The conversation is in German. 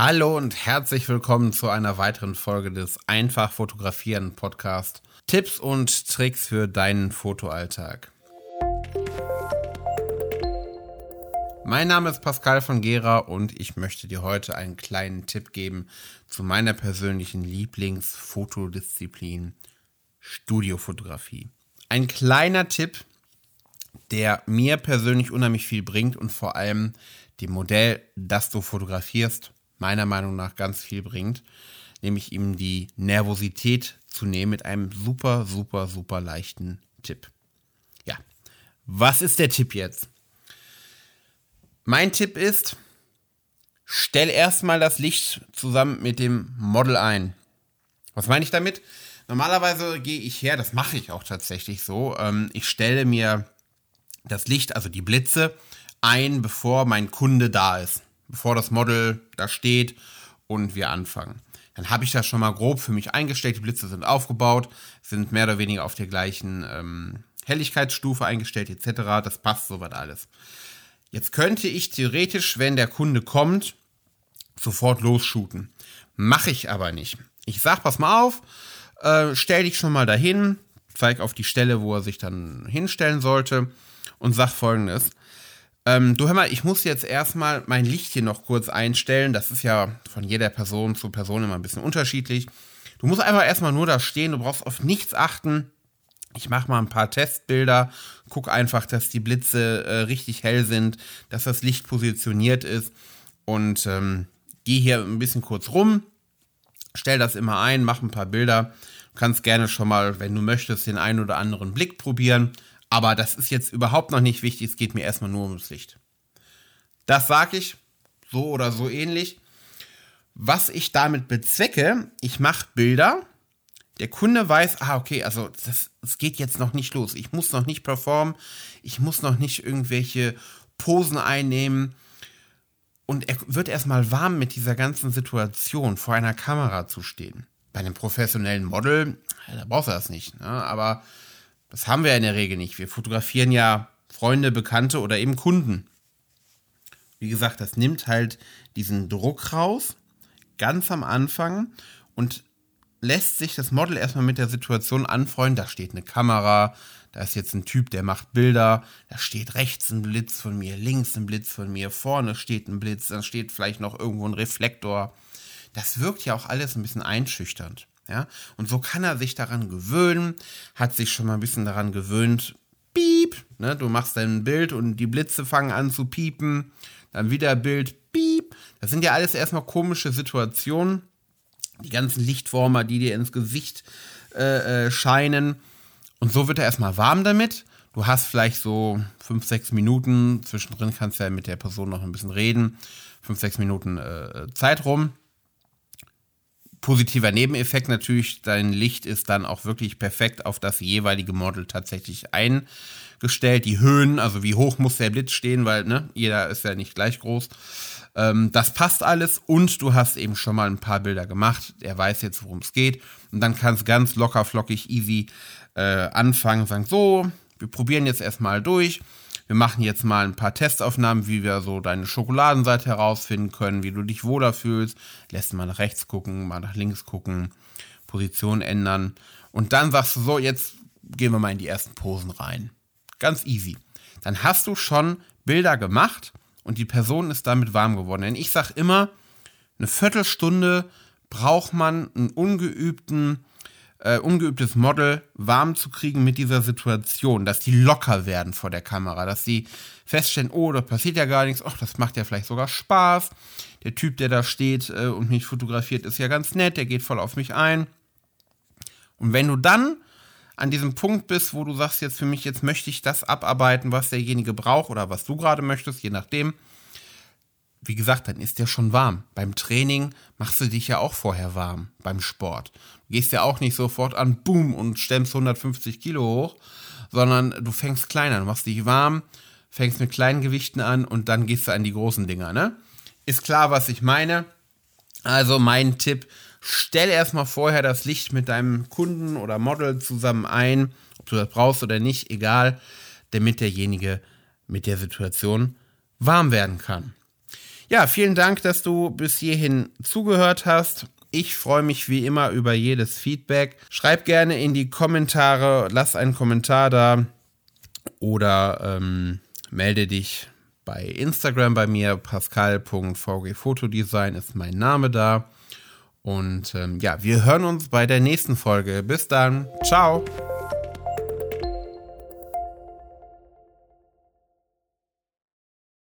Hallo und herzlich willkommen zu einer weiteren Folge des Einfach Fotografieren Podcast. Tipps und Tricks für deinen Fotoalltag. Mein Name ist Pascal von Gera und ich möchte dir heute einen kleinen Tipp geben zu meiner persönlichen Lieblingsfotodisziplin Studiofotografie. Ein kleiner Tipp, der mir persönlich unheimlich viel bringt und vor allem dem Modell, das du fotografierst, meiner Meinung nach ganz viel bringt, nämlich ihm die Nervosität zu nehmen mit einem super, super, super leichten Tipp. Ja, was ist der Tipp jetzt? Mein Tipp ist, stell erstmal das Licht zusammen mit dem Model ein. Was meine ich damit? Normalerweise gehe ich her, das mache ich auch tatsächlich so. Ähm, ich stelle mir das Licht, also die Blitze, ein, bevor mein Kunde da ist bevor das Model da steht und wir anfangen. Dann habe ich das schon mal grob für mich eingestellt. Die Blitze sind aufgebaut, sind mehr oder weniger auf der gleichen ähm, Helligkeitsstufe eingestellt etc. Das passt soweit alles. Jetzt könnte ich theoretisch, wenn der Kunde kommt, sofort losshooten. Mache ich aber nicht. Ich sage, pass mal auf, äh, stell dich schon mal dahin, zeig auf die Stelle, wo er sich dann hinstellen sollte und sag folgendes. Ähm, du hör mal, ich muss jetzt erstmal mein Licht hier noch kurz einstellen. Das ist ja von jeder Person zu Person immer ein bisschen unterschiedlich. Du musst einfach erstmal nur da stehen, du brauchst auf nichts achten. Ich mache mal ein paar Testbilder, guck einfach, dass die Blitze äh, richtig hell sind, dass das Licht positioniert ist und ähm, gehe hier ein bisschen kurz rum, stell das immer ein, mach ein paar Bilder. Du kannst gerne schon mal, wenn du möchtest, den einen oder anderen Blick probieren. Aber das ist jetzt überhaupt noch nicht wichtig, es geht mir erstmal nur ums Licht. Das sage ich so oder so ähnlich. Was ich damit bezwecke, ich mache Bilder. Der Kunde weiß, ah, okay, also das, das geht jetzt noch nicht los. Ich muss noch nicht performen. Ich muss noch nicht irgendwelche Posen einnehmen. Und er wird erstmal warm mit dieser ganzen Situation, vor einer Kamera zu stehen. Bei einem professionellen Model, da brauchst du das nicht. Ne? Aber das haben wir in der Regel nicht. Wir fotografieren ja Freunde, Bekannte oder eben Kunden. Wie gesagt, das nimmt halt diesen Druck raus, ganz am Anfang und lässt sich das Model erstmal mit der Situation anfreunden. Da steht eine Kamera, da ist jetzt ein Typ, der macht Bilder, da steht rechts ein Blitz von mir, links ein Blitz von mir, vorne steht ein Blitz, dann steht vielleicht noch irgendwo ein Reflektor. Das wirkt ja auch alles ein bisschen einschüchternd. Ja, und so kann er sich daran gewöhnen, hat sich schon mal ein bisschen daran gewöhnt, piep, ne, du machst dein Bild und die Blitze fangen an zu piepen, dann wieder Bild, piep. Das sind ja alles erstmal komische Situationen. Die ganzen Lichtformer, die dir ins Gesicht äh, äh, scheinen. Und so wird er erstmal warm damit. Du hast vielleicht so fünf, sechs Minuten, zwischendrin kannst du ja mit der Person noch ein bisschen reden, fünf, sechs Minuten äh, Zeit rum positiver Nebeneffekt natürlich, dein Licht ist dann auch wirklich perfekt auf das jeweilige Model tatsächlich eingestellt. Die Höhen, also wie hoch muss der Blitz stehen, weil ne, jeder ist ja nicht gleich groß. Ähm, das passt alles und du hast eben schon mal ein paar Bilder gemacht. Er weiß jetzt, worum es geht. Und dann kannst ganz locker, flockig, easy äh, anfangen, sagen, so, wir probieren jetzt erstmal durch wir machen jetzt mal ein paar Testaufnahmen, wie wir so deine Schokoladenseite herausfinden können, wie du dich wohler fühlst. Lässt mal nach rechts gucken, mal nach links gucken, Position ändern. Und dann sagst du so, jetzt gehen wir mal in die ersten Posen rein. Ganz easy. Dann hast du schon Bilder gemacht und die Person ist damit warm geworden. Denn ich sag immer, eine Viertelstunde braucht man einen ungeübten äh, ungeübtes Model warm zu kriegen mit dieser Situation, dass die locker werden vor der Kamera, dass sie feststellen, oh, da passiert ja gar nichts, ach, das macht ja vielleicht sogar Spaß. Der Typ, der da steht äh, und mich fotografiert, ist ja ganz nett, der geht voll auf mich ein. Und wenn du dann an diesem Punkt bist, wo du sagst, jetzt für mich, jetzt möchte ich das abarbeiten, was derjenige braucht oder was du gerade möchtest, je nachdem, wie gesagt, dann ist der schon warm. Beim Training machst du dich ja auch vorher warm, beim Sport. Du gehst ja auch nicht sofort an, boom, und stemmst 150 Kilo hoch, sondern du fängst kleiner, du machst dich warm, fängst mit kleinen Gewichten an und dann gehst du an die großen Dinger, ne? Ist klar, was ich meine. Also mein Tipp, stell erstmal vorher das Licht mit deinem Kunden oder Model zusammen ein, ob du das brauchst oder nicht, egal, damit derjenige mit der Situation warm werden kann. Ja, vielen Dank, dass du bis hierhin zugehört hast. Ich freue mich wie immer über jedes Feedback. Schreib gerne in die Kommentare, lass einen Kommentar da oder ähm, melde dich bei Instagram bei mir. Pascal.vgfotodesign ist mein Name da. Und ähm, ja, wir hören uns bei der nächsten Folge. Bis dann. Ciao.